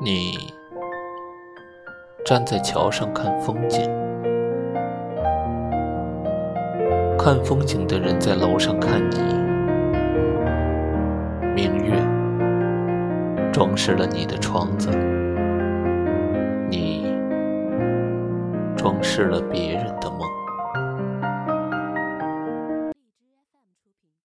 你站在桥上看风景看风景的人在楼上看你明月装饰了你的窗子你装饰了别人的梦。